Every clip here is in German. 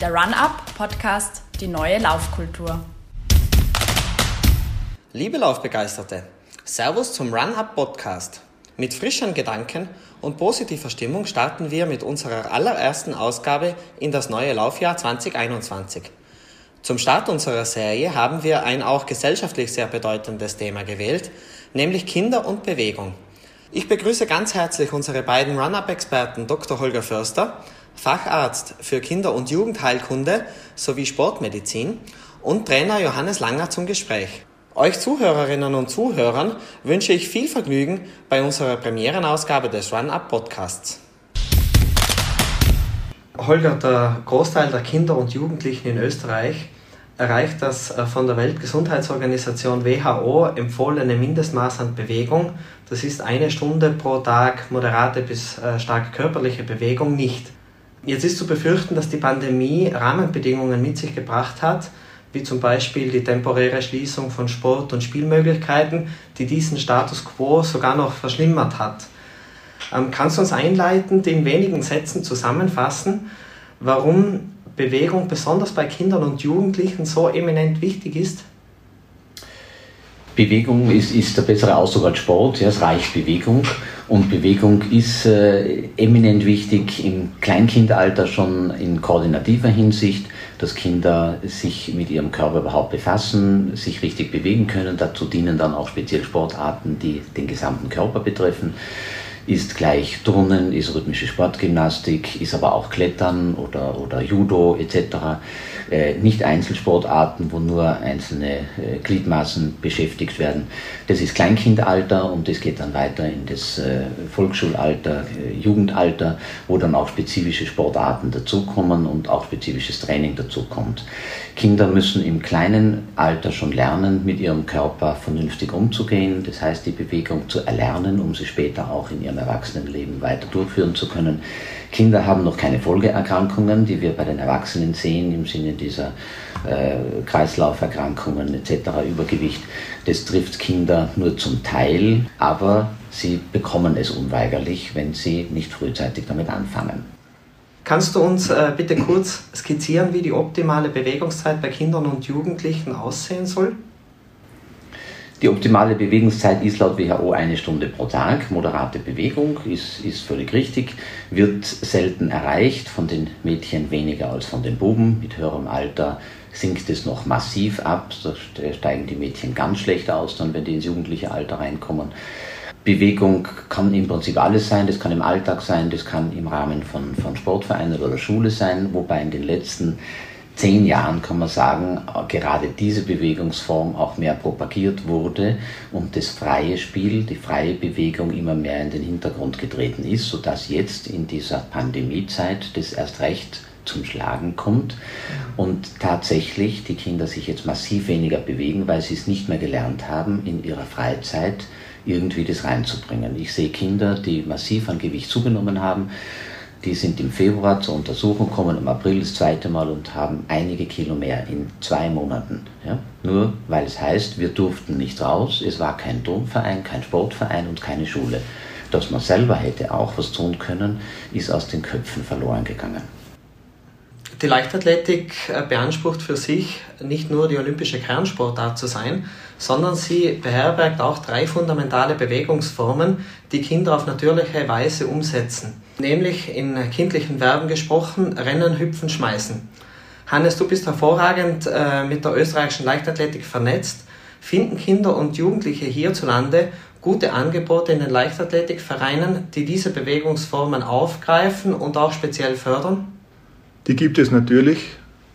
Der Run-Up-Podcast Die neue Laufkultur. Liebe Laufbegeisterte, Servus zum Run-Up-Podcast. Mit frischen Gedanken und positiver Stimmung starten wir mit unserer allerersten Ausgabe in das neue Laufjahr 2021. Zum Start unserer Serie haben wir ein auch gesellschaftlich sehr bedeutendes Thema gewählt, nämlich Kinder und Bewegung. Ich begrüße ganz herzlich unsere beiden Run-Up-Experten Dr. Holger Förster, Facharzt für Kinder- und Jugendheilkunde sowie Sportmedizin und Trainer Johannes Langer zum Gespräch. Euch Zuhörerinnen und Zuhörern wünsche ich viel Vergnügen bei unserer Premierenausgabe des Run-Up Podcasts. Holger, der Großteil der Kinder und Jugendlichen in Österreich erreicht das äh, von der Weltgesundheitsorganisation WHO empfohlene Mindestmaß an Bewegung, das ist eine Stunde pro Tag moderate bis äh, stark körperliche Bewegung nicht. Jetzt ist zu befürchten, dass die Pandemie Rahmenbedingungen mit sich gebracht hat, wie zum Beispiel die temporäre Schließung von Sport- und Spielmöglichkeiten, die diesen Status quo sogar noch verschlimmert hat. Ähm, kannst du uns einleitend in wenigen Sätzen zusammenfassen, warum Bewegung besonders bei Kindern und Jugendlichen so eminent wichtig ist? Bewegung ist, ist der bessere Ausdruck als Sport. Ja, es reicht Bewegung. Und Bewegung ist äh, eminent wichtig im Kleinkindalter schon in koordinativer Hinsicht, dass Kinder sich mit ihrem Körper überhaupt befassen, sich richtig bewegen können. Dazu dienen dann auch speziell Sportarten, die den gesamten Körper betreffen ist gleich Turnen, ist rhythmische Sportgymnastik, ist aber auch Klettern oder, oder Judo etc. Äh, nicht Einzelsportarten, wo nur einzelne äh, Gliedmaßen beschäftigt werden. Das ist Kleinkindalter und das geht dann weiter in das äh, Volksschulalter, Jugendalter, wo dann auch spezifische Sportarten dazukommen und auch spezifisches Training dazukommt. Kinder müssen im kleinen Alter schon lernen, mit ihrem Körper vernünftig umzugehen, das heißt die Bewegung zu erlernen, um sie später auch in ihrem Erwachsenenleben weiter durchführen zu können. Kinder haben noch keine Folgeerkrankungen, die wir bei den Erwachsenen sehen im Sinne dieser äh, Kreislauferkrankungen etc., Übergewicht. Das trifft Kinder nur zum Teil, aber sie bekommen es unweigerlich, wenn sie nicht frühzeitig damit anfangen. Kannst du uns äh, bitte kurz skizzieren, wie die optimale Bewegungszeit bei Kindern und Jugendlichen aussehen soll? Die optimale Bewegungszeit ist laut WHO eine Stunde pro Tag. Moderate Bewegung ist, ist völlig richtig, wird selten erreicht, von den Mädchen weniger als von den Buben. Mit höherem Alter sinkt es noch massiv ab, da steigen die Mädchen ganz schlecht aus, dann wenn die ins jugendliche Alter reinkommen. Bewegung kann im Prinzip alles sein, das kann im Alltag sein, das kann im Rahmen von, von Sportvereinen oder Schule sein, wobei in den letzten zehn Jahren kann man sagen, gerade diese Bewegungsform auch mehr propagiert wurde und das freie Spiel, die freie Bewegung immer mehr in den Hintergrund getreten ist, sodass jetzt in dieser Pandemiezeit das erst recht zum Schlagen kommt. Und tatsächlich die Kinder sich jetzt massiv weniger bewegen, weil sie es nicht mehr gelernt haben, in ihrer Freizeit irgendwie das reinzubringen. Ich sehe Kinder, die massiv an Gewicht zugenommen haben, die sind im Februar zur Untersuchung kommen, im April das zweite Mal und haben einige Kilo mehr in zwei Monaten. Ja? Nur weil es heißt, wir durften nicht raus, es war kein Turnverein, kein Sportverein und keine Schule. Dass man selber hätte auch was tun können, ist aus den Köpfen verloren gegangen. Die Leichtathletik äh, beansprucht für sich nicht nur die olympische Kernsportart zu sein, sondern sie beherbergt auch drei fundamentale Bewegungsformen, die Kinder auf natürliche Weise umsetzen nämlich in kindlichen Verben gesprochen, Rennen, Hüpfen, Schmeißen. Hannes, du bist hervorragend äh, mit der österreichischen Leichtathletik vernetzt. Finden Kinder und Jugendliche hierzulande gute Angebote in den Leichtathletikvereinen, die diese Bewegungsformen aufgreifen und auch speziell fördern? Die gibt es natürlich,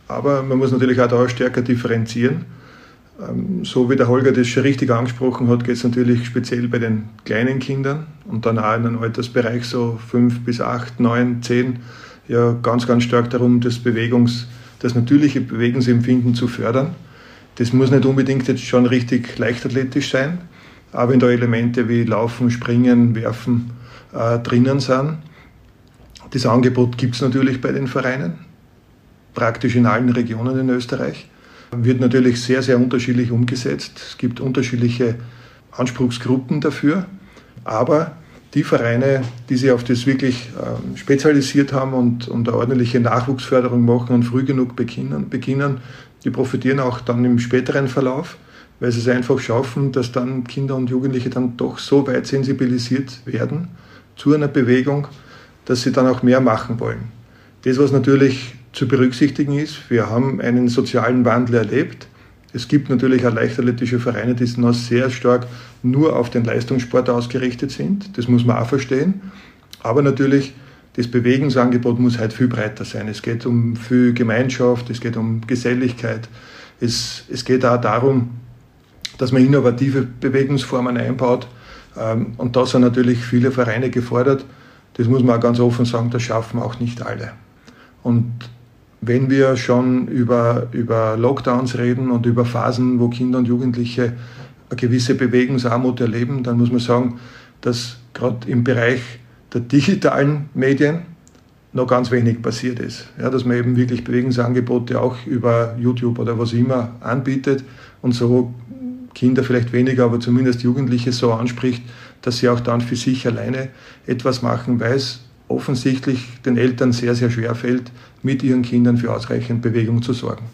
aber man muss natürlich auch da stärker differenzieren. Ähm, so wie der Holger das schon richtig angesprochen hat, geht es natürlich speziell bei den kleinen Kindern und dann auch in einem Altersbereich so fünf bis acht, neun, zehn, ja ganz, ganz stark darum, das Bewegungs, das natürliche Bewegungsempfinden zu fördern. Das muss nicht unbedingt jetzt schon richtig leichtathletisch sein, aber wenn da Elemente wie Laufen, Springen, Werfen äh, drinnen sind. Das Angebot gibt es natürlich bei den Vereinen, praktisch in allen Regionen in Österreich wird natürlich sehr, sehr unterschiedlich umgesetzt. Es gibt unterschiedliche Anspruchsgruppen dafür, aber die Vereine, die sich auf das wirklich ähm, spezialisiert haben und, und eine ordentliche Nachwuchsförderung machen und früh genug beginnen, beginnen, die profitieren auch dann im späteren Verlauf, weil sie es einfach schaffen, dass dann Kinder und Jugendliche dann doch so weit sensibilisiert werden zu einer Bewegung, dass sie dann auch mehr machen wollen. Das, was natürlich zu berücksichtigen ist, wir haben einen sozialen Wandel erlebt. Es gibt natürlich auch leichtathletische Vereine, die noch sehr stark nur auf den Leistungssport ausgerichtet sind. Das muss man auch verstehen. Aber natürlich, das Bewegungsangebot muss halt viel breiter sein. Es geht um viel Gemeinschaft, es geht um Geselligkeit. Es, es geht auch darum, dass man innovative Bewegungsformen einbaut. Ähm, und da sind natürlich viele Vereine gefordert. Das muss man auch ganz offen sagen, das schaffen auch nicht alle. Und wenn wir schon über, über Lockdowns reden und über Phasen, wo Kinder und Jugendliche eine gewisse Bewegungsarmut erleben, dann muss man sagen, dass gerade im Bereich der digitalen Medien noch ganz wenig passiert ist. Ja, dass man eben wirklich Bewegungsangebote auch über YouTube oder was immer anbietet und so Kinder vielleicht weniger, aber zumindest Jugendliche so anspricht, dass sie auch dann für sich alleine etwas machen, weil es offensichtlich den Eltern sehr, sehr schwer fällt, mit ihren Kindern für ausreichend Bewegung zu sorgen.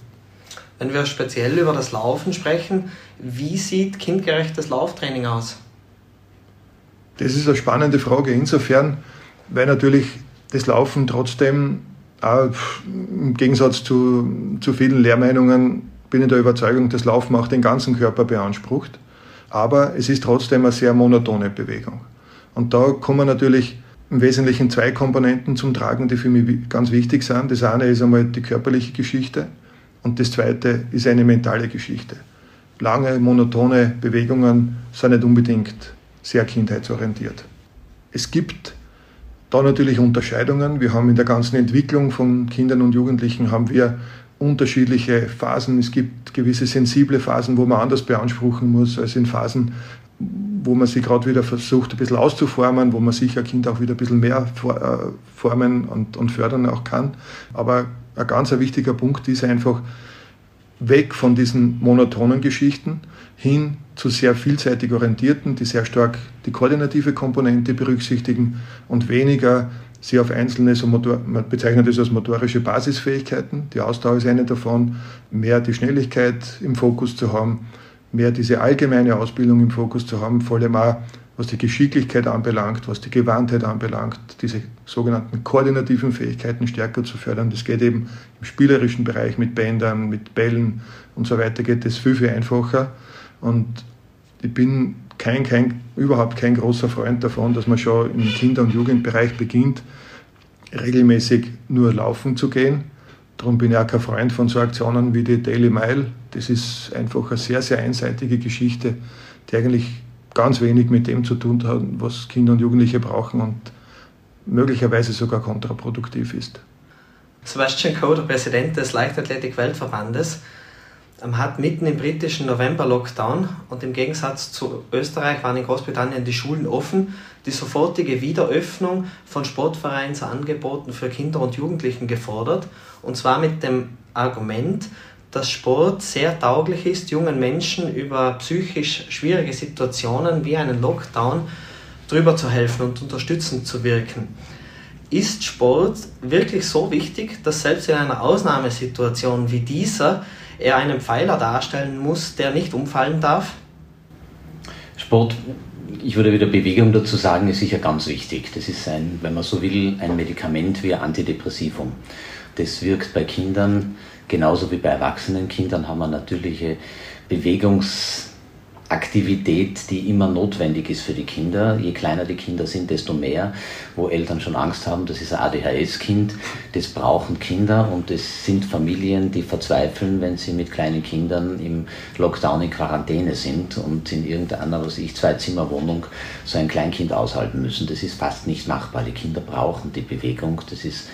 Wenn wir speziell über das Laufen sprechen, wie sieht kindgerechtes Lauftraining aus? Das ist eine spannende Frage insofern, weil natürlich das Laufen trotzdem auch im Gegensatz zu, zu vielen Lehrmeinungen bin ich der Überzeugung, das Laufen auch den ganzen Körper beansprucht. Aber es ist trotzdem eine sehr monotone Bewegung. Und da kommen natürlich im Wesentlichen zwei Komponenten zum Tragen, die für mich ganz wichtig sind. Das eine ist einmal die körperliche Geschichte und das zweite ist eine mentale Geschichte. Lange, monotone Bewegungen sind nicht unbedingt sehr kindheitsorientiert. Es gibt da natürlich Unterscheidungen. Wir haben in der ganzen Entwicklung von Kindern und Jugendlichen haben wir unterschiedliche Phasen. Es gibt gewisse sensible Phasen, wo man anders beanspruchen muss als in Phasen, wo man sich gerade wieder versucht, ein bisschen auszuformen, wo man sich ein Kind auch wieder ein bisschen mehr äh, formen und, und fördern auch kann. Aber ein ganz wichtiger Punkt ist einfach, weg von diesen monotonen Geschichten hin zu sehr vielseitig orientierten, die sehr stark die koordinative Komponente berücksichtigen und weniger sie auf einzelne, so Motor, man bezeichnet das als motorische Basisfähigkeiten, die Ausdauer ist eine davon, mehr die Schnelligkeit im Fokus zu haben mehr diese allgemeine Ausbildung im Fokus zu haben, vor allem auch was die Geschicklichkeit anbelangt, was die Gewandtheit anbelangt, diese sogenannten koordinativen Fähigkeiten stärker zu fördern. Das geht eben im spielerischen Bereich mit Bändern, mit Bällen und so weiter, geht das viel, viel einfacher. Und ich bin kein, kein, überhaupt kein großer Freund davon, dass man schon im Kinder- und Jugendbereich beginnt, regelmäßig nur laufen zu gehen Darum bin ich auch kein Freund von so Aktionen wie die Daily Mile. Das ist einfach eine sehr, sehr einseitige Geschichte, die eigentlich ganz wenig mit dem zu tun hat, was Kinder und Jugendliche brauchen und möglicherweise sogar kontraproduktiv ist. Sebastian der Präsident des Leichtathletik-Weltverbandes, hat mitten im britischen November-Lockdown und im Gegensatz zu Österreich waren in Großbritannien die Schulen offen, die sofortige Wiederöffnung von Sportvereinsangeboten für Kinder und Jugendlichen gefordert. Und zwar mit dem Argument, dass Sport sehr tauglich ist, jungen Menschen über psychisch schwierige Situationen wie einen Lockdown drüber zu helfen und unterstützend zu wirken. Ist Sport wirklich so wichtig, dass selbst in einer Ausnahmesituation wie dieser er einen Pfeiler darstellen muss, der nicht umfallen darf? Sport, ich würde wieder Bewegung dazu sagen, ist sicher ganz wichtig. Das ist ein, wenn man so will, ein Medikament wie ein Antidepressivum. Das wirkt bei Kindern genauso wie bei erwachsenen Kindern haben wir natürliche Bewegungs- Aktivität, die immer notwendig ist für die Kinder. Je kleiner die Kinder sind, desto mehr, wo Eltern schon Angst haben, das ist ein ADHS-Kind, das brauchen Kinder und es sind Familien, die verzweifeln, wenn sie mit kleinen Kindern im Lockdown in Quarantäne sind und in irgendeiner, was ich, Zwei-Zimmer-Wohnung so ein Kleinkind aushalten müssen. Das ist fast nicht machbar. Die Kinder brauchen die Bewegung, das ist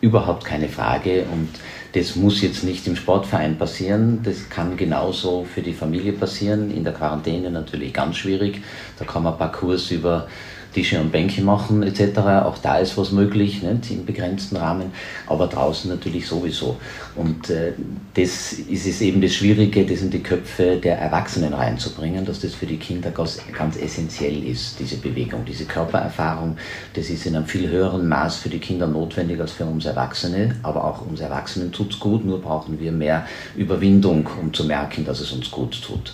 überhaupt keine Frage und das muss jetzt nicht im Sportverein passieren, das kann genauso für die Familie passieren, in der Quarantäne natürlich ganz schwierig. Da kann man Parcours über Tische und Bänke machen etc. Auch da ist was möglich, nicht? im begrenzten Rahmen, aber draußen natürlich sowieso. Und äh, das ist es eben das Schwierige, das in die Köpfe der Erwachsenen reinzubringen, dass das für die Kinder ganz, ganz essentiell ist, diese Bewegung, diese Körpererfahrung. Das ist in einem viel höheren Maß für die Kinder notwendig als für uns Erwachsene, aber auch uns Erwachsenen tut es gut, nur brauchen wir mehr Überwindung, um zu merken, dass es uns gut tut.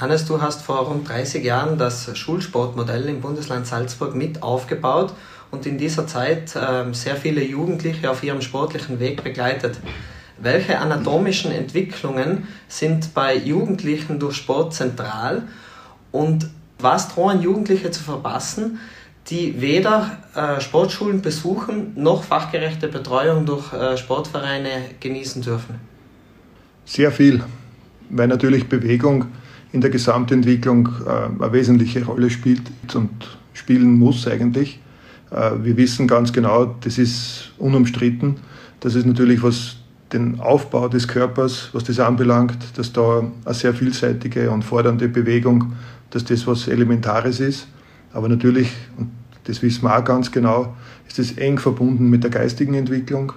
Hannes, du hast vor rund 30 Jahren das Schulsportmodell im Bundesland Salzburg mit aufgebaut und in dieser Zeit äh, sehr viele Jugendliche auf ihrem sportlichen Weg begleitet. Welche anatomischen Entwicklungen sind bei Jugendlichen durch Sport zentral und was drohen Jugendliche zu verpassen, die weder äh, Sportschulen besuchen noch fachgerechte Betreuung durch äh, Sportvereine genießen dürfen? Sehr viel, weil natürlich Bewegung in der Gesamtentwicklung äh, eine wesentliche Rolle spielt und spielen muss eigentlich. Äh, wir wissen ganz genau, das ist unumstritten, dass es natürlich was den Aufbau des Körpers, was das anbelangt, dass da eine sehr vielseitige und fordernde Bewegung, dass das was Elementares ist. Aber natürlich, und das wissen wir auch ganz genau, ist das eng verbunden mit der geistigen Entwicklung.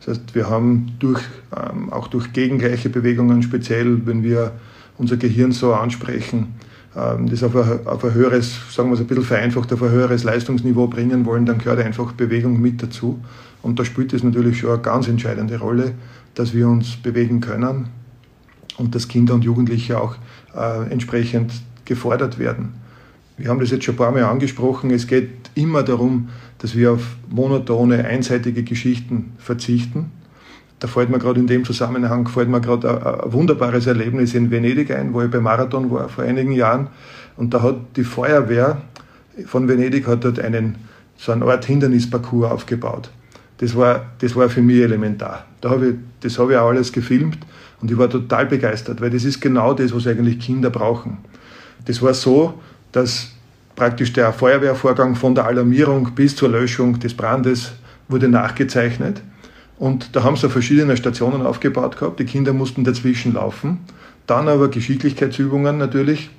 Das heißt, wir haben durch, ähm, auch durch gegengleiche Bewegungen, speziell wenn wir unser Gehirn so ansprechen, ähm, das auf ein, auf ein höheres, sagen wir es ein bisschen vereinfacht, auf ein höheres Leistungsniveau bringen wollen, dann gehört einfach Bewegung mit dazu. Und da spielt es natürlich schon eine ganz entscheidende Rolle, dass wir uns bewegen können und dass Kinder und Jugendliche auch äh, entsprechend gefordert werden. Wir haben das jetzt schon ein paar Mal angesprochen. Es geht immer darum, dass wir auf monotone, einseitige Geschichten verzichten da fällt mir gerade in dem Zusammenhang fällt mir gerade ein, wunderbares Erlebnis in Venedig ein, wo ich beim Marathon war vor einigen Jahren. Und da hat die Feuerwehr von Venedig hat dort einen, so eine Art Hindernisparcours aufgebaut. Das war, das war für mich elementar. Da hab ich, das habe ich auch alles gefilmt und ich war total begeistert, weil das ist genau das, was eigentlich Kinder brauchen. Das war so, dass praktisch der Feuerwehrvorgang von der Alarmierung bis zur Löschung des Brandes wurde nachgezeichnet. Und da haben sie verschiedene Stationen aufgebaut gehabt. Die Kinder mussten dazwischen laufen. Dann aber Geschicklichkeitsübungen natürlich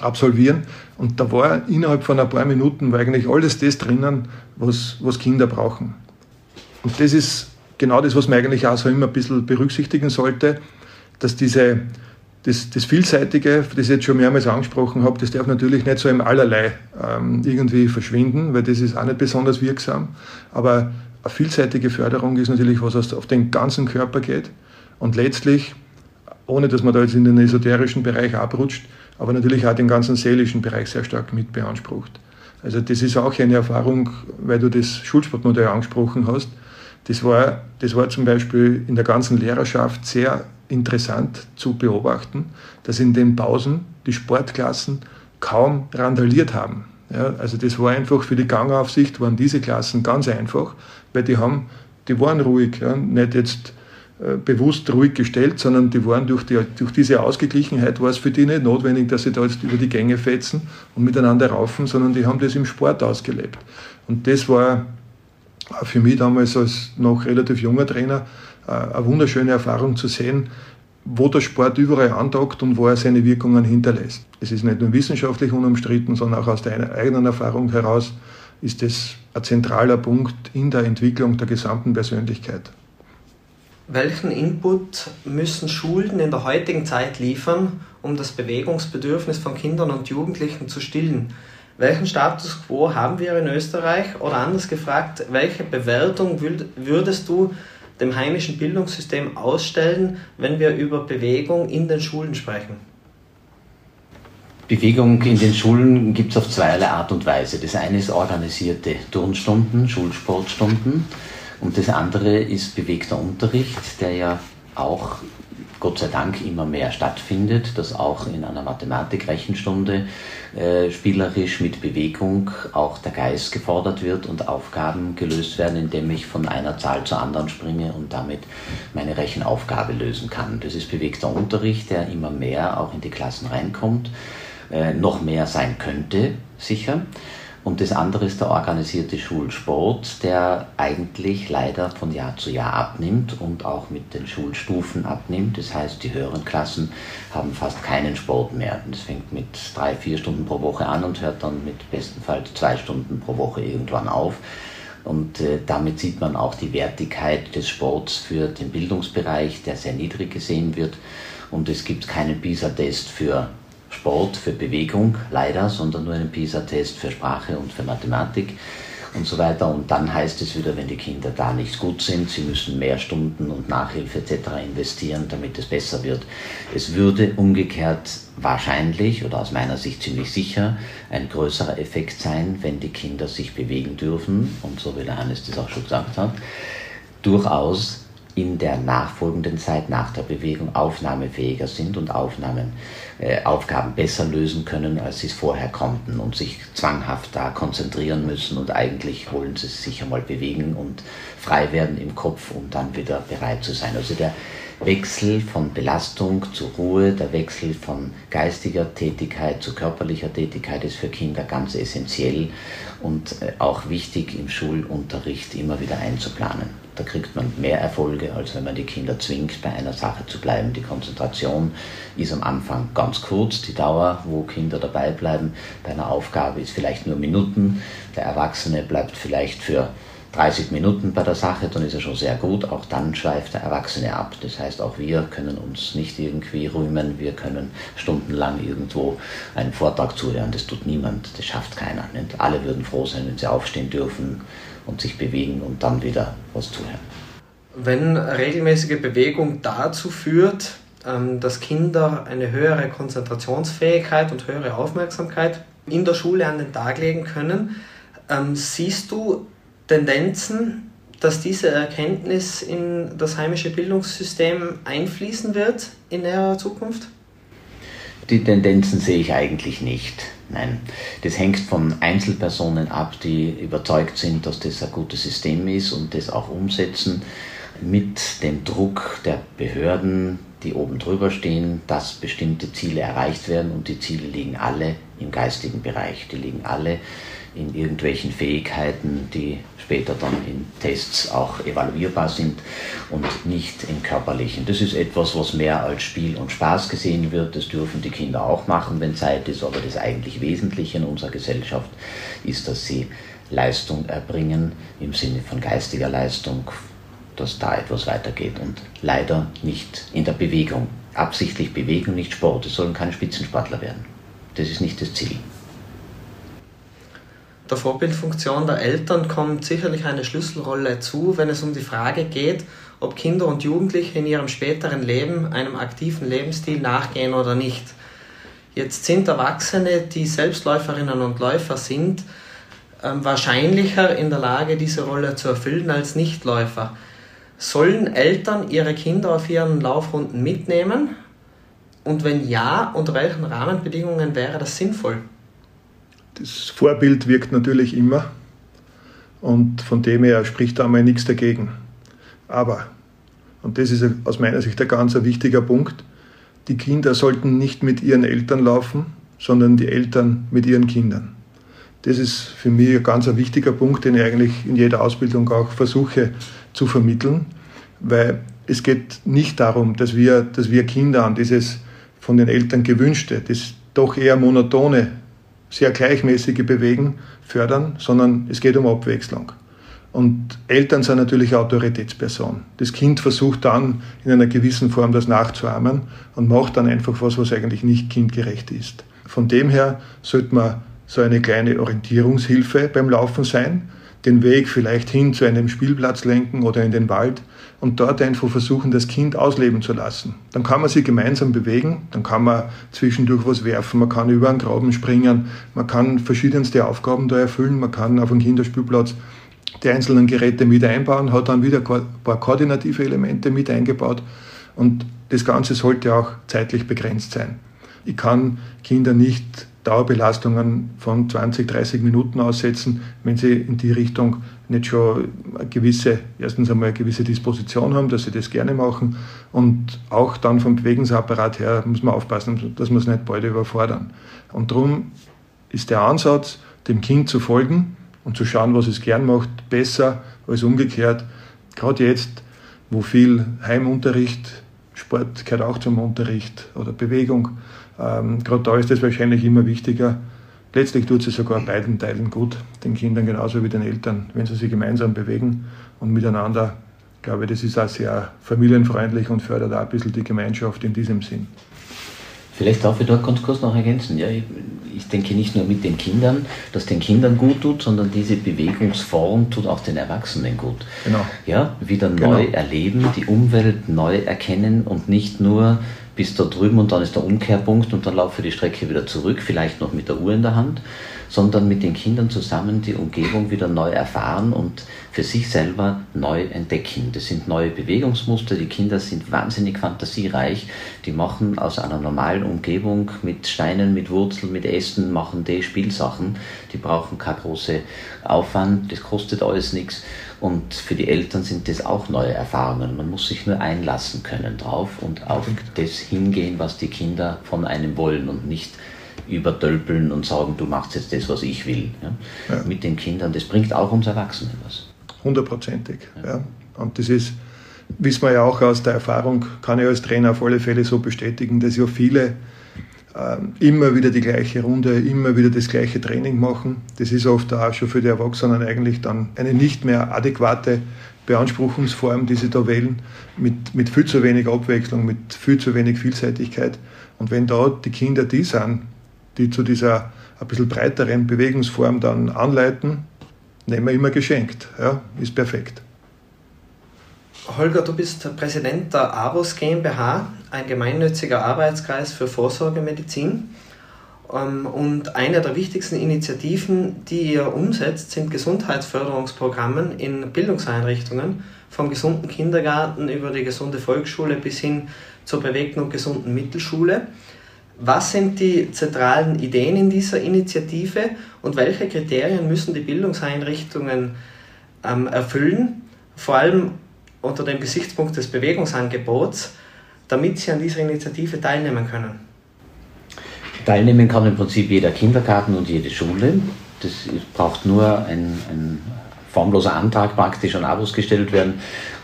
absolvieren. Und da war innerhalb von ein paar Minuten war eigentlich alles das drinnen, was, was Kinder brauchen. Und das ist genau das, was man eigentlich auch so immer ein bisschen berücksichtigen sollte, dass diese, das, das Vielseitige, das ich jetzt schon mehrmals angesprochen habe, das darf natürlich nicht so im Allerlei ähm, irgendwie verschwinden, weil das ist auch nicht besonders wirksam. Aber eine vielseitige Förderung ist natürlich was, was auf den ganzen Körper geht und letztlich, ohne dass man da jetzt in den esoterischen Bereich abrutscht, aber natürlich auch den ganzen seelischen Bereich sehr stark mit beansprucht. Also das ist auch eine Erfahrung, weil du das Schulsportmodell angesprochen hast. Das war, das war zum Beispiel in der ganzen Lehrerschaft sehr interessant zu beobachten, dass in den Pausen die Sportklassen kaum randaliert haben. Ja, also das war einfach für die Gangaufsicht, waren diese Klassen ganz einfach, weil die haben, die waren ruhig, ja, nicht jetzt äh, bewusst ruhig gestellt, sondern die waren durch, die, durch diese Ausgeglichenheit war es für die nicht notwendig, dass sie da jetzt über die Gänge fetzen und miteinander raufen, sondern die haben das im Sport ausgelebt. Und das war für mich damals als noch relativ junger Trainer äh, eine wunderschöne Erfahrung zu sehen, wo der Sport überall andockt und wo er seine Wirkungen hinterlässt. Es ist nicht nur wissenschaftlich unumstritten, sondern auch aus der eigenen Erfahrung heraus ist es ein zentraler Punkt in der Entwicklung der gesamten Persönlichkeit. Welchen Input müssen Schulen in der heutigen Zeit liefern, um das Bewegungsbedürfnis von Kindern und Jugendlichen zu stillen? Welchen Status quo haben wir in Österreich? Oder anders gefragt, welche Bewertung würdest du dem heimischen Bildungssystem ausstellen, wenn wir über Bewegung in den Schulen sprechen? Bewegung in den Schulen gibt es auf zweierlei Art und Weise. Das eine ist organisierte Turnstunden, Schulsportstunden und das andere ist bewegter Unterricht, der ja auch Gott sei Dank immer mehr stattfindet, dass auch in einer Mathematik-Rechenstunde äh, spielerisch mit Bewegung auch der Geist gefordert wird und Aufgaben gelöst werden, indem ich von einer Zahl zur anderen springe und damit meine Rechenaufgabe lösen kann. Das ist bewegter Unterricht, der immer mehr auch in die Klassen reinkommt, äh, noch mehr sein könnte, sicher. Und das andere ist der organisierte Schulsport, der eigentlich leider von Jahr zu Jahr abnimmt und auch mit den Schulstufen abnimmt. Das heißt, die höheren Klassen haben fast keinen Sport mehr. Das fängt mit drei, vier Stunden pro Woche an und hört dann mit bestenfalls zwei Stunden pro Woche irgendwann auf. Und äh, damit sieht man auch die Wertigkeit des Sports für den Bildungsbereich, der sehr niedrig gesehen wird. Und es gibt keinen PISA-Test für Sport, für Bewegung, leider, sondern nur einen PISA-Test für Sprache und für Mathematik und so weiter. Und dann heißt es wieder, wenn die Kinder da nicht gut sind, sie müssen mehr Stunden und Nachhilfe etc. investieren, damit es besser wird. Es würde umgekehrt wahrscheinlich oder aus meiner Sicht ziemlich sicher ein größerer Effekt sein, wenn die Kinder sich bewegen dürfen und so wie der Hannes das auch schon gesagt hat, durchaus in der nachfolgenden Zeit nach der Bewegung aufnahmefähiger sind und Aufnahmen, äh, Aufgaben besser lösen können, als sie es vorher konnten und sich zwanghaft da konzentrieren müssen und eigentlich wollen sie sich einmal bewegen und frei werden im Kopf, um dann wieder bereit zu sein. Also der Wechsel von Belastung zu Ruhe, der Wechsel von geistiger Tätigkeit zu körperlicher Tätigkeit ist für Kinder ganz essentiell und äh, auch wichtig im Schulunterricht immer wieder einzuplanen. Da kriegt man mehr Erfolge, als wenn man die Kinder zwingt, bei einer Sache zu bleiben. Die Konzentration ist am Anfang ganz kurz, die Dauer, wo Kinder dabei bleiben bei einer Aufgabe ist vielleicht nur Minuten. Der Erwachsene bleibt vielleicht für 30 Minuten bei der Sache, dann ist er schon sehr gut. Auch dann schweift der Erwachsene ab. Das heißt, auch wir können uns nicht irgendwie rühmen. Wir können stundenlang irgendwo einen Vortrag zuhören. Das tut niemand, das schafft keiner. Nicht? Alle würden froh sein, wenn sie aufstehen dürfen und sich bewegen und dann wieder was zuhören. Wenn regelmäßige Bewegung dazu führt, ähm, dass Kinder eine höhere Konzentrationsfähigkeit und höhere Aufmerksamkeit in der Schule an den Tag legen können, ähm, siehst du Tendenzen, dass diese Erkenntnis in das heimische Bildungssystem einfließen wird in näherer Zukunft? Die Tendenzen sehe ich eigentlich nicht. Nein, das hängt von Einzelpersonen ab, die überzeugt sind, dass das ein gutes System ist und das auch umsetzen. Mit dem Druck der Behörden, die oben drüber stehen, dass bestimmte Ziele erreicht werden und die Ziele liegen alle im geistigen Bereich, die liegen alle in irgendwelchen Fähigkeiten, die später dann in Tests auch evaluierbar sind und nicht im körperlichen. Das ist etwas, was mehr als Spiel und Spaß gesehen wird. Das dürfen die Kinder auch machen, wenn Zeit ist, aber das eigentlich Wesentliche in unserer Gesellschaft ist, dass sie Leistung erbringen im Sinne von geistiger Leistung, dass da etwas weitergeht und leider nicht in der Bewegung. Absichtlich Bewegung, nicht Sport. Es sollen keine Spitzensportler werden. Das ist nicht das Ziel der Vorbildfunktion der Eltern kommt sicherlich eine Schlüsselrolle zu, wenn es um die Frage geht, ob Kinder und Jugendliche in ihrem späteren Leben einem aktiven Lebensstil nachgehen oder nicht. Jetzt sind Erwachsene, die Selbstläuferinnen und Läufer sind, ähm, wahrscheinlicher in der Lage, diese Rolle zu erfüllen als Nichtläufer. Sollen Eltern ihre Kinder auf ihren Laufrunden mitnehmen? Und wenn ja, unter welchen Rahmenbedingungen wäre das sinnvoll? Das Vorbild wirkt natürlich immer und von dem her spricht da einmal nichts dagegen. Aber, und das ist aus meiner Sicht ein ganz wichtiger Punkt, die Kinder sollten nicht mit ihren Eltern laufen, sondern die Eltern mit ihren Kindern. Das ist für mich ein ganz wichtiger Punkt, den ich eigentlich in jeder Ausbildung auch versuche zu vermitteln, weil es geht nicht darum, dass wir, dass wir Kinder an dieses von den Eltern gewünschte, das doch eher monotone sehr gleichmäßige Bewegen fördern, sondern es geht um Abwechslung. Und Eltern sind natürlich Autoritätspersonen. Das Kind versucht dann in einer gewissen Form das nachzuahmen und macht dann einfach was, was eigentlich nicht kindgerecht ist. Von dem her sollte man so eine kleine Orientierungshilfe beim Laufen sein, den Weg vielleicht hin zu einem Spielplatz lenken oder in den Wald und dort einfach versuchen, das Kind ausleben zu lassen. Dann kann man sich gemeinsam bewegen, dann kann man zwischendurch was werfen, man kann über einen Graben springen, man kann verschiedenste Aufgaben da erfüllen, man kann auf dem Kinderspielplatz die einzelnen Geräte mit einbauen, hat dann wieder ein paar koordinative Elemente mit eingebaut und das Ganze sollte auch zeitlich begrenzt sein. Ich kann Kinder nicht Dauerbelastungen von 20, 30 Minuten aussetzen, wenn sie in die Richtung nicht schon eine gewisse, erstens einmal eine gewisse Disposition haben, dass sie das gerne machen und auch dann vom Bewegungsapparat her muss man aufpassen, dass wir es nicht bald überfordern. Und darum ist der Ansatz, dem Kind zu folgen und zu schauen, was es gern macht, besser als umgekehrt. Gerade jetzt, wo viel Heimunterricht, Sport gehört auch zum Unterricht oder Bewegung, ähm, gerade da ist es wahrscheinlich immer wichtiger. Letztlich tut es sogar beiden Teilen gut, den Kindern genauso wie den Eltern, wenn sie sich gemeinsam bewegen und miteinander. Ich glaube, das ist auch sehr familienfreundlich und fördert auch ein bisschen die Gemeinschaft in diesem Sinn. Vielleicht darf ich dort ganz kurz noch ergänzen. Ja, ich, ich, denke nicht nur mit den Kindern, dass den Kindern gut tut, sondern diese Bewegungsform tut auch den Erwachsenen gut. Genau. Ja, wieder genau. neu erleben, die Umwelt neu erkennen und nicht nur bis da drüben und dann ist der Umkehrpunkt und dann laufe ich die Strecke wieder zurück, vielleicht noch mit der Uhr in der Hand, sondern mit den Kindern zusammen die Umgebung wieder neu erfahren und für sich selber neu entdecken. Das sind neue Bewegungsmuster, die Kinder sind wahnsinnig fantasiereich, die machen aus einer normalen Umgebung mit Steinen, mit Wurzeln, mit Ästen, machen die Spielsachen, die brauchen keinen großen Aufwand, das kostet alles nichts und für die Eltern sind das auch neue Erfahrungen. Man muss sich nur einlassen können drauf und auf das hingehen, was die Kinder von einem wollen und nicht übertölpeln und sagen, du machst jetzt das, was ich will. Ja? Ja. Mit den Kindern, das bringt auch uns Erwachsenen was. Hundertprozentig. Ja. ja. Und das ist, wissen wir ja auch aus der Erfahrung, kann ich als Trainer auf alle Fälle so bestätigen, dass ja viele immer wieder die gleiche Runde, immer wieder das gleiche Training machen. Das ist oft auch schon für die Erwachsenen eigentlich dann eine nicht mehr adäquate Beanspruchungsform, die sie da wählen, mit, mit viel zu wenig Abwechslung, mit viel zu wenig Vielseitigkeit. Und wenn da die Kinder die sind, die zu dieser ein bisschen breiteren Bewegungsform dann anleiten, nehmen wir immer geschenkt. Ja, ist perfekt. Holger, du bist Präsident der AVOS GmbH, ein gemeinnütziger Arbeitskreis für Vorsorgemedizin. Ähm, und eine der wichtigsten Initiativen, die ihr umsetzt, sind Gesundheitsförderungsprogramme in Bildungseinrichtungen, vom gesunden Kindergarten über die gesunde Volksschule bis hin zur bewegten und gesunden Mittelschule. Was sind die zentralen Ideen in dieser Initiative und welche Kriterien müssen die Bildungseinrichtungen ähm, erfüllen, vor allem unter dem Gesichtspunkt des Bewegungsangebots, damit sie an dieser Initiative teilnehmen können? Teilnehmen kann im Prinzip jeder Kindergarten und jede Schule. Das braucht nur ein, ein formloser Antrag praktisch an Abos gestellt werden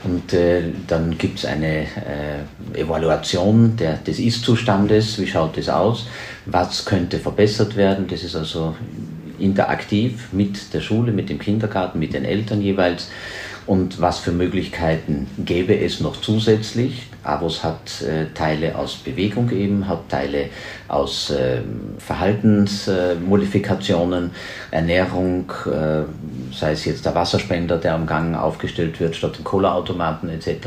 und äh, dann gibt es eine äh, Evaluation der, des Ist-Zustandes, wie schaut es aus, was könnte verbessert werden. Das ist also interaktiv mit der Schule, mit dem Kindergarten, mit den Eltern jeweils und was für Möglichkeiten gäbe es noch zusätzlich. Avos hat äh, Teile aus Bewegung eben, hat Teile aus äh, Verhaltensmodifikationen, äh, Ernährung, äh, sei es jetzt der Wasserspender, der am Gang aufgestellt wird statt den Cola-Automaten etc.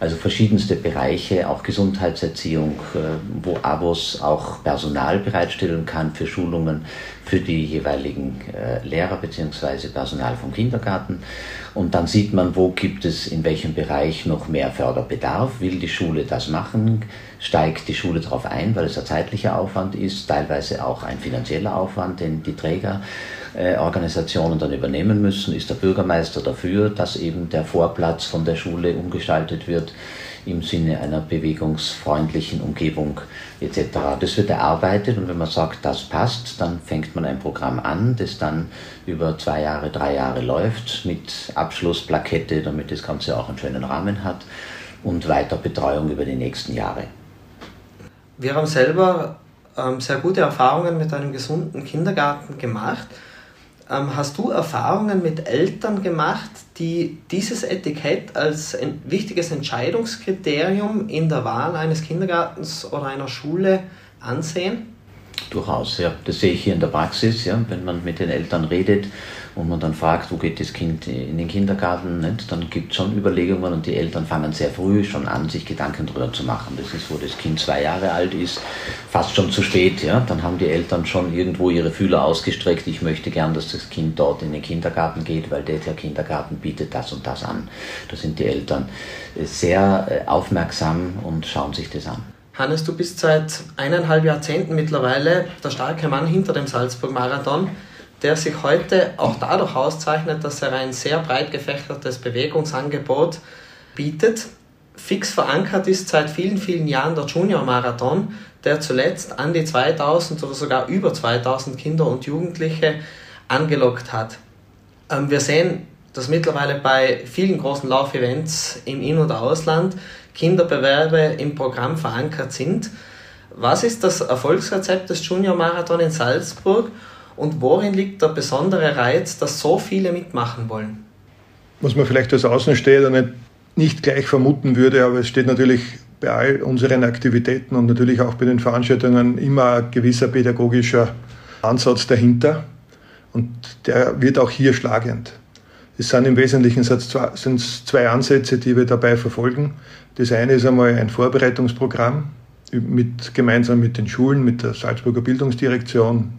Also verschiedenste Bereiche, auch Gesundheitserziehung, äh, wo Avos auch Personal bereitstellen kann für Schulungen für die jeweiligen äh, Lehrer bzw. Personal vom Kindergarten. Und dann sieht man, wo gibt es in welchem Bereich noch mehr Förderbedarf. Will die Schule das machen? Steigt die Schule darauf ein, weil es ein zeitlicher Aufwand ist, teilweise auch ein finanzieller Aufwand, den die Träger Organisationen dann übernehmen müssen, ist der Bürgermeister dafür, dass eben der Vorplatz von der Schule umgestaltet wird im Sinne einer bewegungsfreundlichen Umgebung etc. Das wird erarbeitet und wenn man sagt, das passt, dann fängt man ein Programm an, das dann über zwei Jahre, drei Jahre läuft mit Abschlussplakette, damit das Ganze auch einen schönen Rahmen hat und weiter Betreuung über die nächsten Jahre. Wir haben selber ähm, sehr gute Erfahrungen mit einem gesunden Kindergarten gemacht. Ähm, hast du Erfahrungen mit Eltern gemacht, die dieses Etikett als ein wichtiges Entscheidungskriterium in der Wahl eines Kindergartens oder einer Schule ansehen? Durchaus, ja. Das sehe ich hier in der Praxis, ja. Wenn man mit den Eltern redet und man dann fragt, wo geht das Kind in den Kindergarten, nicht? dann gibt es schon Überlegungen und die Eltern fangen sehr früh schon an, sich Gedanken darüber zu machen. Das ist, wo das Kind zwei Jahre alt ist, fast schon zu spät, ja. Dann haben die Eltern schon irgendwo ihre Fühler ausgestreckt. Ich möchte gern, dass das Kind dort in den Kindergarten geht, weil der, der Kindergarten bietet das und das an. Da sind die Eltern sehr äh, aufmerksam und schauen sich das an. Hannes, du bist seit eineinhalb Jahrzehnten mittlerweile der starke Mann hinter dem Salzburg-Marathon, der sich heute auch dadurch auszeichnet, dass er ein sehr breit gefächertes Bewegungsangebot bietet. Fix verankert ist seit vielen, vielen Jahren der Junior-Marathon, der zuletzt an die 2000 oder sogar über 2000 Kinder und Jugendliche angelockt hat. Ähm, wir sehen, dass mittlerweile bei vielen großen Laufevents im In- und Ausland Kinderbewerbe im Programm verankert sind. Was ist das Erfolgsrezept des Junior Marathon in Salzburg und worin liegt der besondere Reiz, dass so viele mitmachen wollen? Was man vielleicht als Außenstehender nicht, nicht gleich vermuten würde, aber es steht natürlich bei all unseren Aktivitäten und natürlich auch bei den Veranstaltungen immer ein gewisser pädagogischer Ansatz dahinter. Und der wird auch hier schlagend. Es sind im Wesentlichen sind zwei Ansätze, die wir dabei verfolgen. Das eine ist einmal ein Vorbereitungsprogramm mit, gemeinsam mit den Schulen, mit der Salzburger Bildungsdirektion,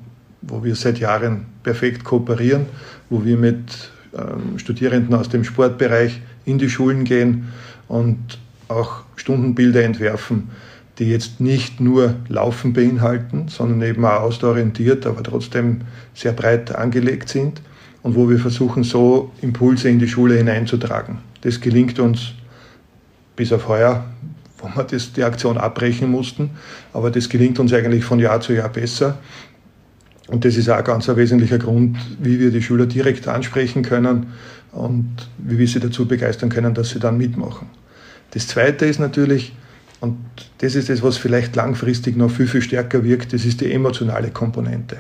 wo wir seit Jahren perfekt kooperieren, wo wir mit ähm, Studierenden aus dem Sportbereich in die Schulen gehen und auch Stundenbilder entwerfen, die jetzt nicht nur Laufen beinhalten, sondern eben auch ausdauerorientiert, aber trotzdem sehr breit angelegt sind und wo wir versuchen, so Impulse in die Schule hineinzutragen. Das gelingt uns bis auf heuer, wo wir das, die Aktion abbrechen mussten, aber das gelingt uns eigentlich von Jahr zu Jahr besser. Und das ist auch ganz ein wesentlicher Grund, wie wir die Schüler direkt ansprechen können und wie wir sie dazu begeistern können, dass sie dann mitmachen. Das Zweite ist natürlich, und das ist das, was vielleicht langfristig noch viel, viel stärker wirkt, das ist die emotionale Komponente.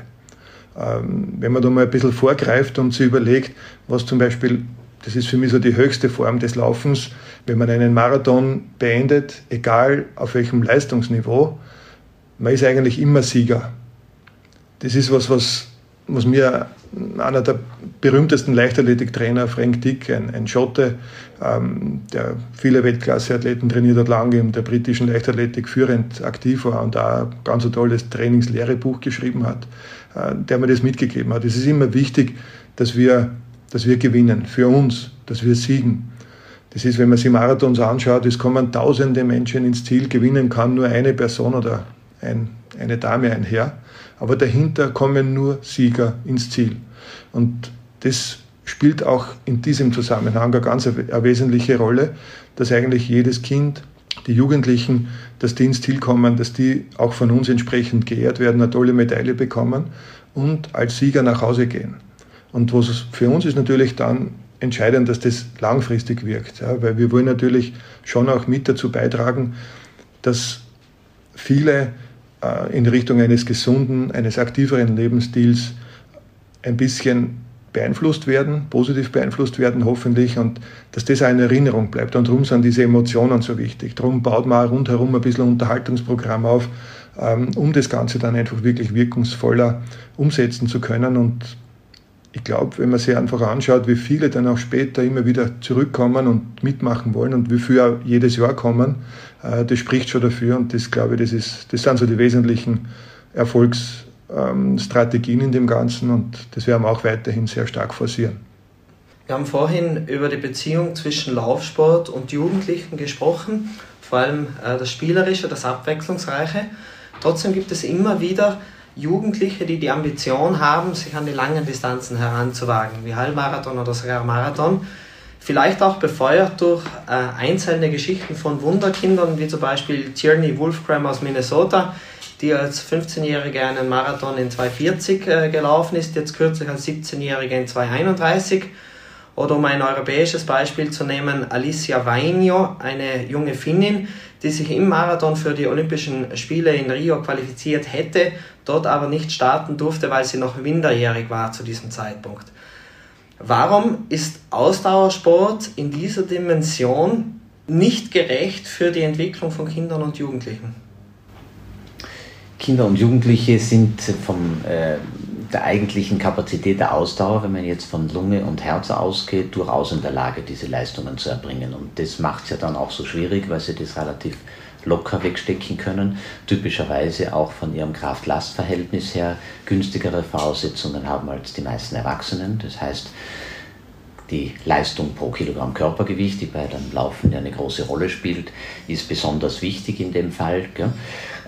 Ähm, wenn man da mal ein bisschen vorgreift und sich überlegt, was zum Beispiel, das ist für mich so die höchste Form des Laufens, wenn man einen Marathon beendet, egal auf welchem Leistungsniveau, man ist eigentlich immer Sieger. Das ist was, was, was mir einer der berühmtesten Leichtathletiktrainer, Frank Dick, ein, ein Schotte, ähm, der viele Weltklasseathleten trainiert hat, lange in der britischen Leichtathletik führend aktiv war und da ganz ein tolles Trainingslehrbuch geschrieben hat, äh, der mir das mitgegeben hat. Es ist immer wichtig, dass wir, dass wir gewinnen, für uns, dass wir siegen. Das ist, wenn man sich Marathons anschaut, es kommen tausende Menschen ins Ziel, gewinnen kann nur eine Person oder ein, eine Dame, ein Herr aber dahinter kommen nur Sieger ins Ziel. Und das spielt auch in diesem Zusammenhang eine ganz wesentliche Rolle, dass eigentlich jedes Kind, die Jugendlichen, dass die ins Ziel kommen, dass die auch von uns entsprechend geehrt werden, eine tolle Medaille bekommen und als Sieger nach Hause gehen. Und was für uns ist natürlich dann entscheidend, dass das langfristig wirkt, ja, weil wir wollen natürlich schon auch mit dazu beitragen, dass viele in Richtung eines gesunden, eines aktiveren Lebensstils ein bisschen beeinflusst werden, positiv beeinflusst werden hoffentlich und dass das auch in Erinnerung bleibt. Und darum sind diese Emotionen so wichtig. Darum baut man auch rundherum ein bisschen Unterhaltungsprogramm auf, ähm, um das Ganze dann einfach wirklich wirkungsvoller umsetzen zu können. Und ich glaube, wenn man sich einfach anschaut, wie viele dann auch später immer wieder zurückkommen und mitmachen wollen und wie viele jedes Jahr kommen, äh, das spricht schon dafür und das glaube ich, das, ist, das sind so die wesentlichen Erfolgsstrategien in dem Ganzen und das werden wir auch weiterhin sehr stark forcieren. Wir haben vorhin über die Beziehung zwischen Laufsport und Jugendlichen gesprochen, vor allem äh, das Spielerische, das Abwechslungsreiche. Trotzdem gibt es immer wieder Jugendliche, die die Ambition haben, sich an die langen Distanzen heranzuwagen, wie Halbmarathon oder sogar Marathon. Vielleicht auch befeuert durch äh, einzelne Geschichten von Wunderkindern, wie zum Beispiel Tierney Wolfgram aus Minnesota, die als 15-Jährige einen Marathon in 2,40 äh, gelaufen ist, jetzt kürzlich als 17-Jährige in 2,31. Oder um ein europäisches Beispiel zu nehmen, Alicia Vainio, eine junge Finnin, die sich im Marathon für die Olympischen Spiele in Rio qualifiziert hätte, dort aber nicht starten durfte, weil sie noch minderjährig war zu diesem Zeitpunkt. Warum ist Ausdauersport in dieser Dimension nicht gerecht für die Entwicklung von Kindern und Jugendlichen? Kinder und Jugendliche sind von äh, der eigentlichen Kapazität der Ausdauer, wenn man jetzt von Lunge und Herz ausgeht, durchaus in der Lage, diese Leistungen zu erbringen. Und das macht es ja dann auch so schwierig, weil sie das relativ locker wegstecken können, typischerweise auch von ihrem Kraft-Last-Verhältnis her günstigere Voraussetzungen haben als die meisten Erwachsenen. Das heißt, die Leistung pro Kilogramm Körpergewicht, die bei dem Laufen ja eine große Rolle spielt, ist besonders wichtig in dem Fall.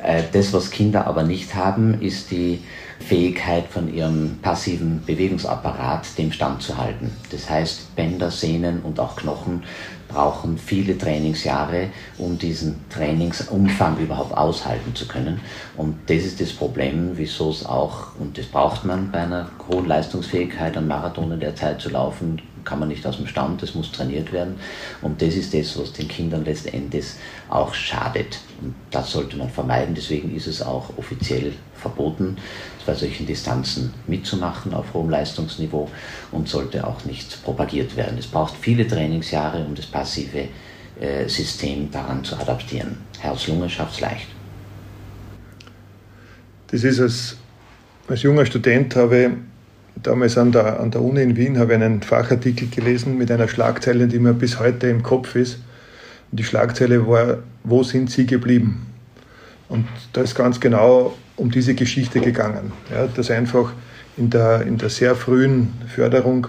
Äh, das, was Kinder aber nicht haben, ist die Fähigkeit von ihrem passiven Bewegungsapparat dem standzuhalten. Das heißt, Bänder, Sehnen und auch Knochen brauchen viele Trainingsjahre, um diesen Trainingsumfang überhaupt aushalten zu können. Und das ist das Problem, wieso es auch, und das braucht man bei einer hohen Leistungsfähigkeit, einen Marathon in der Zeit zu laufen, kann man nicht aus dem Stand, das muss trainiert werden. Und das ist das, was den Kindern letztendlich auch schadet. Und das sollte man vermeiden. Deswegen ist es auch offiziell verboten, bei solchen Distanzen mitzumachen auf hohem Leistungsniveau und sollte auch nicht propagiert werden. Es braucht viele Trainingsjahre, um das passive äh, System daran zu adaptieren. Herz-Lunge schafft es leicht. Das ist als, als junger Student habe ich damals an der, an der Uni in Wien habe ich einen Fachartikel gelesen mit einer Schlagzeile, die mir bis heute im Kopf ist. Und die Schlagzeile war, wo sind Sie geblieben? Und da ist ganz genau um diese Geschichte gegangen. Ja, dass einfach in der, in der sehr frühen Förderung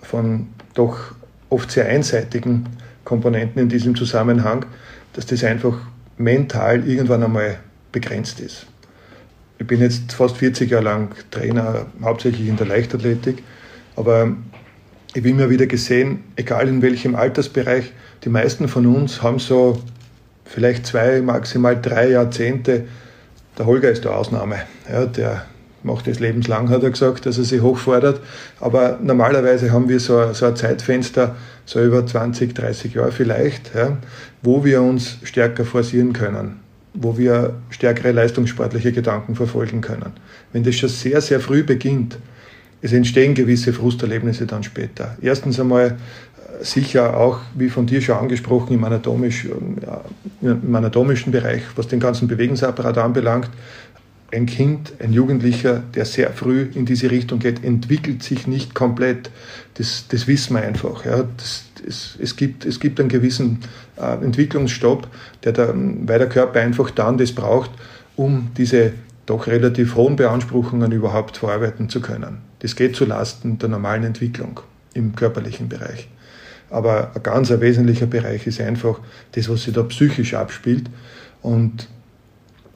von doch oft sehr einseitigen Komponenten in diesem Zusammenhang, dass das einfach mental irgendwann einmal begrenzt ist. Ich bin jetzt fast 40 Jahre lang Trainer, hauptsächlich in der Leichtathletik, aber ich habe immer wieder gesehen, egal in welchem Altersbereich, die meisten von uns haben so vielleicht zwei, maximal drei Jahrzehnte. Der Holger ist der Ausnahme. Ja, der macht das lebenslang, hat er gesagt, dass er sich hochfordert. Aber normalerweise haben wir so, so ein Zeitfenster, so über 20, 30 Jahre vielleicht, ja, wo wir uns stärker forcieren können wo wir stärkere leistungssportliche Gedanken verfolgen können. Wenn das schon sehr, sehr früh beginnt, es entstehen gewisse Frusterlebnisse dann später. Erstens einmal äh, sicher auch, wie von dir schon angesprochen, im, anatomisch, im anatomischen Bereich, was den ganzen Bewegungsapparat anbelangt, ein Kind, ein Jugendlicher, der sehr früh in diese Richtung geht, entwickelt sich nicht komplett. Das, das wissen wir einfach. Ja. Das, es, es, gibt, es gibt einen gewissen äh, Entwicklungsstopp, der da, weil der Körper einfach dann das braucht, um diese doch relativ hohen Beanspruchungen überhaupt verarbeiten zu können. Das geht zu Lasten der normalen Entwicklung im körperlichen Bereich. Aber ein ganz ein wesentlicher Bereich ist einfach das, was sich da psychisch abspielt. Und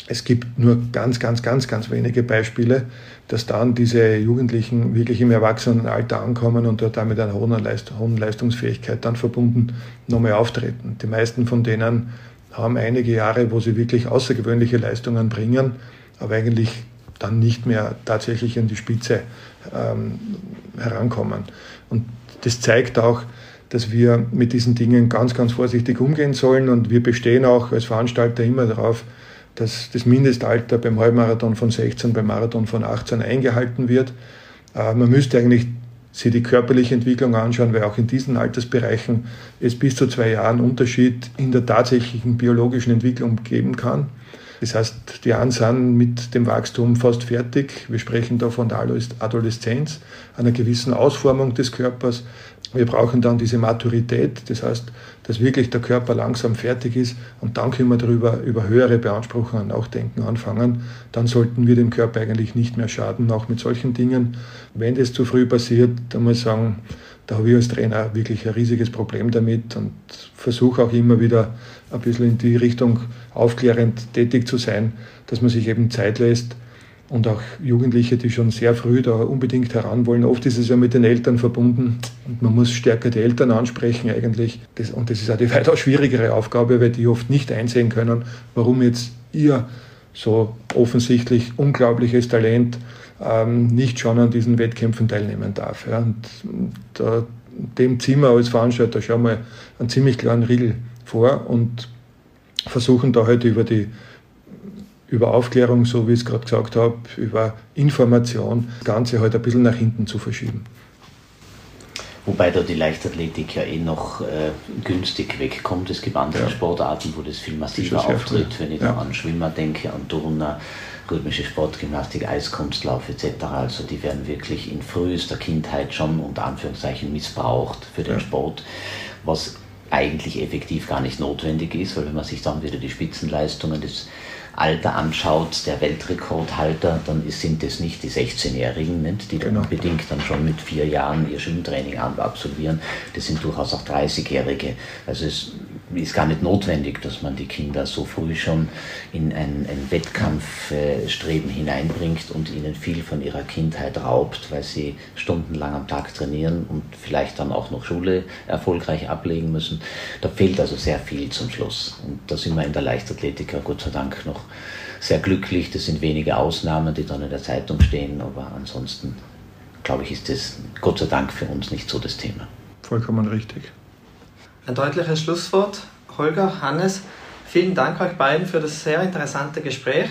es gibt nur ganz, ganz, ganz, ganz wenige Beispiele, dass dann diese Jugendlichen wirklich im Erwachsenenalter ankommen und dort damit einer hohen, Leistungsfähigkeit dann verbunden nochmal auftreten. Die meisten von denen haben einige Jahre, wo sie wirklich außergewöhnliche Leistungen bringen, aber eigentlich dann nicht mehr tatsächlich in die Spitze ähm, herankommen. Und das zeigt auch, dass wir mit diesen Dingen ganz, ganz vorsichtig umgehen sollen und wir bestehen auch als Veranstalter immer darauf, dass das Mindestalter beim Halbmarathon von 16, beim Marathon von 18 eingehalten wird. Äh, man müsste eigentlich sich die körperliche Entwicklung anschauen, weil auch in diesen Altersbereichen es bis zu zwei Jahren Unterschied in der tatsächlichen biologischen Entwicklung geben kann. Das heißt, die einen sind mit dem Wachstum fast fertig. Wir sprechen da von der Adoleszenz, einer gewissen Ausformung des Körpers. Wir brauchen dann diese Maturität, das heißt, dass wirklich der Körper langsam fertig ist und dann können wir darüber über höhere Beanspruchungen nachdenken anfangen. Dann sollten wir dem Körper eigentlich nicht mehr schaden, auch mit solchen Dingen. Wenn das zu früh passiert, dann muss ich sagen, da habe ich als Trainer wirklich ein riesiges Problem damit und versuche auch immer wieder ein bisschen in die Richtung aufklärend tätig zu sein, dass man sich eben Zeit lässt, und auch Jugendliche, die schon sehr früh da unbedingt heran wollen. Oft ist es ja mit den Eltern verbunden und man muss stärker die Eltern ansprechen eigentlich. Das, und das ist auch die weitaus schwierigere Aufgabe, weil die oft nicht einsehen können, warum jetzt ihr so offensichtlich unglaubliches Talent ähm, nicht schon an diesen Wettkämpfen teilnehmen darf. Ja. Und da, dem ziehen wir als Veranstalter schon mal einen ziemlich klaren Riegel vor und versuchen da heute halt über die über Aufklärung, so wie ich es gerade gesagt habe, über Information, das Ganze halt ein bisschen nach hinten zu verschieben. Wobei da die Leichtathletik ja eh noch äh, günstig wegkommt. Es gibt andere ja. Sportarten, wo das viel massiver das auftritt. Wenn ich ja. da an Schwimmer denke, an Turner, rhythmische Sportgymnastik, Eiskunstlauf etc. Also die werden wirklich in frühester Kindheit schon unter Anführungszeichen missbraucht für den ja. Sport, was eigentlich effektiv gar nicht notwendig ist, weil wenn man sich dann wieder die Spitzenleistungen des Alter anschaut, der Weltrekordhalter, dann sind es nicht die 16-Jährigen, die dann genau. unbedingt dann schon mit vier Jahren ihr Schwimmtraining absolvieren. Das sind durchaus auch 30-Jährige. Also es ist gar nicht notwendig, dass man die Kinder so früh schon in ein, ein Wettkampfstreben hineinbringt und ihnen viel von ihrer Kindheit raubt, weil sie stundenlang am Tag trainieren und vielleicht dann auch noch Schule erfolgreich ablegen müssen. Da fehlt also sehr viel zum Schluss. Und da sind wir in der Leichtathletik Gott sei Dank noch sehr glücklich. Das sind wenige Ausnahmen, die dann in der Zeitung stehen, aber ansonsten glaube ich, ist das Gott sei Dank für uns nicht so das Thema. Vollkommen richtig. Ein deutliches Schlusswort. Holger, Hannes, vielen Dank euch beiden für das sehr interessante Gespräch.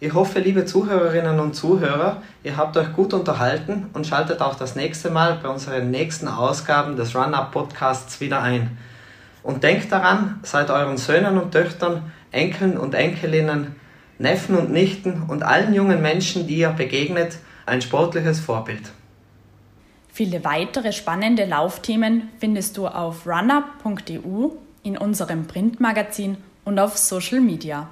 Ich hoffe, liebe Zuhörerinnen und Zuhörer, ihr habt euch gut unterhalten und schaltet auch das nächste Mal bei unseren nächsten Ausgaben des Run-Up Podcasts wieder ein. Und denkt daran, seid euren Söhnen und Töchtern, Enkeln und Enkelinnen, Neffen und Nichten und allen jungen Menschen, die ihr begegnet, ein sportliches Vorbild. Viele weitere spannende Laufthemen findest du auf runup.eu, in unserem Printmagazin und auf Social Media.